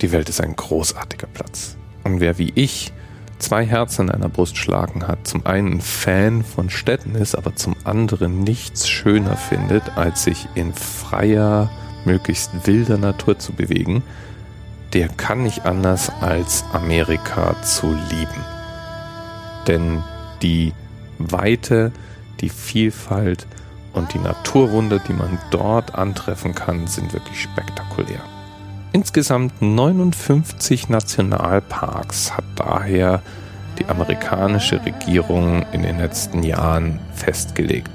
Die Welt ist ein großartiger Platz. Und wer wie ich zwei Herzen in einer Brust schlagen hat, zum einen Fan von Städten ist, aber zum anderen nichts schöner findet, als sich in freier, möglichst wilder Natur zu bewegen, der kann nicht anders als Amerika zu lieben. Denn die Weite, die Vielfalt und die Naturwunder, die man dort antreffen kann, sind wirklich spektakulär. Insgesamt 59 Nationalparks hat daher die amerikanische Regierung in den letzten Jahren festgelegt.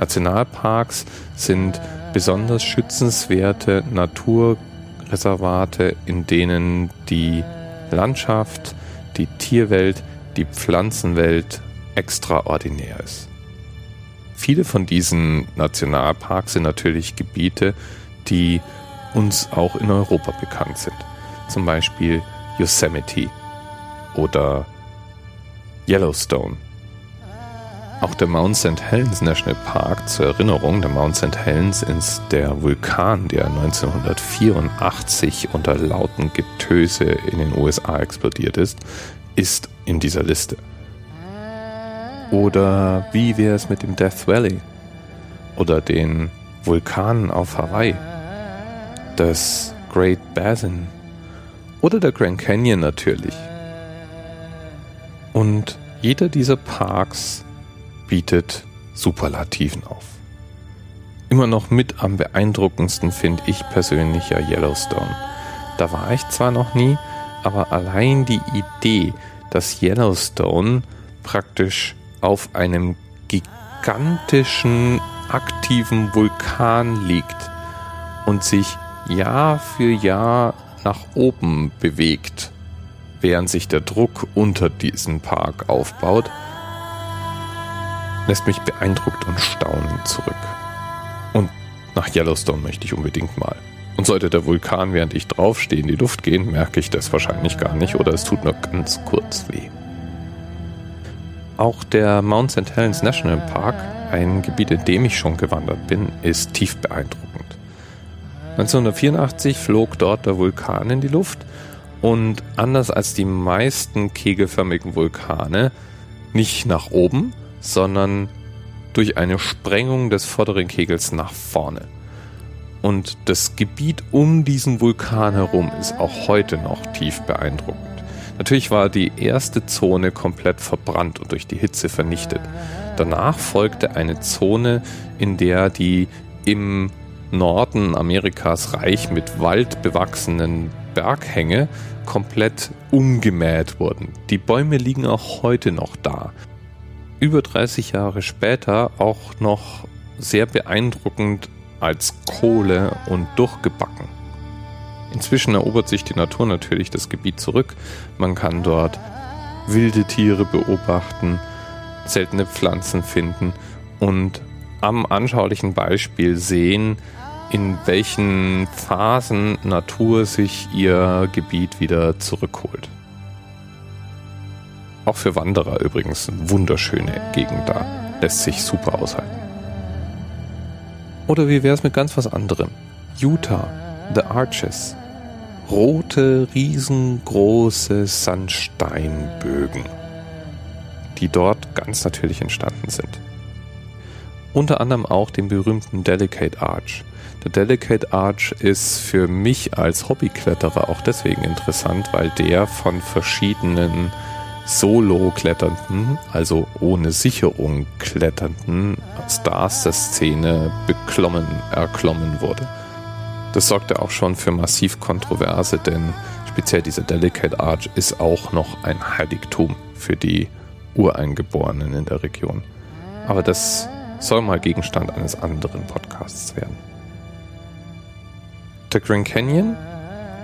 Nationalparks sind besonders schützenswerte Naturreservate, in denen die Landschaft, die Tierwelt, die Pflanzenwelt extraordinär ist. Viele von diesen Nationalparks sind natürlich Gebiete, die uns auch in Europa bekannt sind. Zum Beispiel Yosemite oder Yellowstone. Auch der Mount St. Helens National Park zur Erinnerung, der Mount St. Helens ist der Vulkan, der 1984 unter lauten Getöse in den USA explodiert ist, ist in dieser Liste. Oder wie wäre es mit dem Death Valley? Oder den Vulkanen auf Hawaii? Das Great Basin oder der Grand Canyon natürlich. Und jeder dieser Parks bietet Superlativen auf. Immer noch mit am beeindruckendsten finde ich persönlich ja Yellowstone. Da war ich zwar noch nie, aber allein die Idee, dass Yellowstone praktisch auf einem gigantischen aktiven Vulkan liegt und sich Jahr für Jahr nach oben bewegt, während sich der Druck unter diesem Park aufbaut, lässt mich beeindruckt und staunend zurück. Und nach Yellowstone möchte ich unbedingt mal. Und sollte der Vulkan, während ich draufstehe, in die Luft gehen, merke ich das wahrscheinlich gar nicht oder es tut nur ganz kurz weh. Auch der Mount St. Helens National Park, ein Gebiet, in dem ich schon gewandert bin, ist tief beeindruckend. 1984 flog dort der Vulkan in die Luft und anders als die meisten kegelförmigen Vulkane nicht nach oben, sondern durch eine Sprengung des vorderen Kegels nach vorne. Und das Gebiet um diesen Vulkan herum ist auch heute noch tief beeindruckend. Natürlich war die erste Zone komplett verbrannt und durch die Hitze vernichtet. Danach folgte eine Zone, in der die im Norden Amerikas reich mit Wald bewachsenen Berghänge komplett umgemäht wurden. Die Bäume liegen auch heute noch da. Über 30 Jahre später auch noch sehr beeindruckend als Kohle und durchgebacken. Inzwischen erobert sich die Natur natürlich das Gebiet zurück. Man kann dort wilde Tiere beobachten, seltene Pflanzen finden und am anschaulichen Beispiel sehen, in welchen Phasen Natur sich ihr Gebiet wieder zurückholt. Auch für Wanderer übrigens wunderschöne Gegend da. Lässt sich super aushalten. Oder wie wäre es mit ganz was anderem? Utah, The Arches. Rote, riesengroße Sandsteinbögen, die dort ganz natürlich entstanden sind. Unter anderem auch den berühmten Delicate Arch, der Delicate Arch ist für mich als Hobbykletterer auch deswegen interessant, weil der von verschiedenen Solo-Kletternden, also ohne Sicherung kletternden Stars der Szene beklommen, erklommen wurde. Das sorgte auch schon für massiv Kontroverse, denn speziell dieser Delicate Arch ist auch noch ein Heiligtum für die Ureingeborenen in der Region. Aber das soll mal Gegenstand eines anderen Podcasts werden. Der Grand Canyon,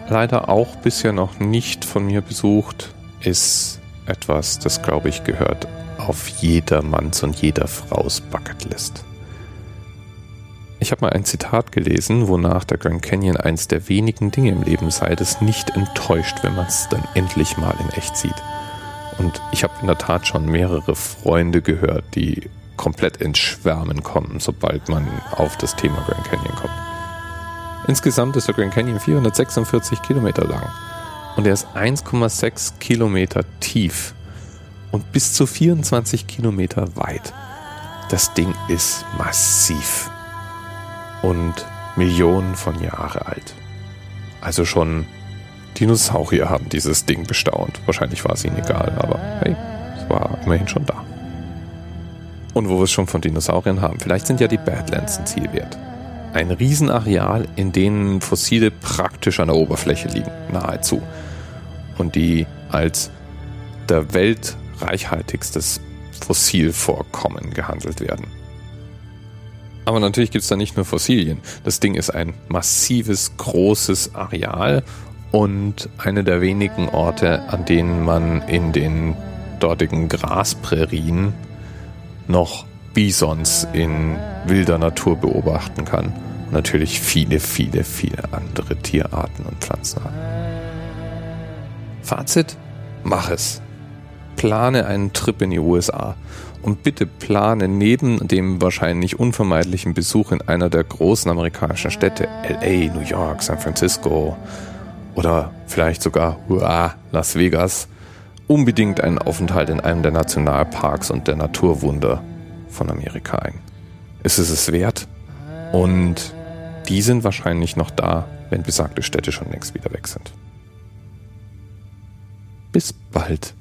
leider auch bisher noch nicht von mir besucht, ist etwas, das glaube ich gehört auf jeder Manns und jeder Fraus Bucketlist. Ich habe mal ein Zitat gelesen, wonach der Grand Canyon eins der wenigen Dinge im Leben sei, das nicht enttäuscht, wenn man es dann endlich mal in echt sieht. Und ich habe in der Tat schon mehrere Freunde gehört, die komplett ins Schwärmen kommen, sobald man auf das Thema Grand Canyon kommt. Insgesamt ist der Grand Canyon 446 Kilometer lang und er ist 1,6 Kilometer tief und bis zu 24 Kilometer weit. Das Ding ist massiv und Millionen von Jahre alt. Also schon Dinosaurier haben dieses Ding bestaunt. Wahrscheinlich war es ihnen egal, aber hey, es war immerhin schon da. Und wo wir es schon von Dinosauriern haben, vielleicht sind ja die Badlands ein Ziel wert. Ein Riesenareal, in dem Fossile praktisch an der Oberfläche liegen, nahezu. Und die als der weltreichhaltigstes Fossilvorkommen gehandelt werden. Aber natürlich gibt es da nicht nur Fossilien. Das Ding ist ein massives, großes Areal und eine der wenigen Orte, an denen man in den dortigen Grasprärien noch Bisons in wilder Natur beobachten kann. Natürlich viele, viele, viele andere Tierarten und Pflanzenarten. Fazit? Mach es. Plane einen Trip in die USA und bitte plane neben dem wahrscheinlich unvermeidlichen Besuch in einer der großen amerikanischen Städte, LA, New York, San Francisco oder vielleicht sogar uah, Las Vegas, unbedingt einen Aufenthalt in einem der Nationalparks und der Naturwunder von Amerika ein. Ist es es wert? Und die sind wahrscheinlich noch da, wenn besagte Städte schon längst wieder weg sind. Bis bald.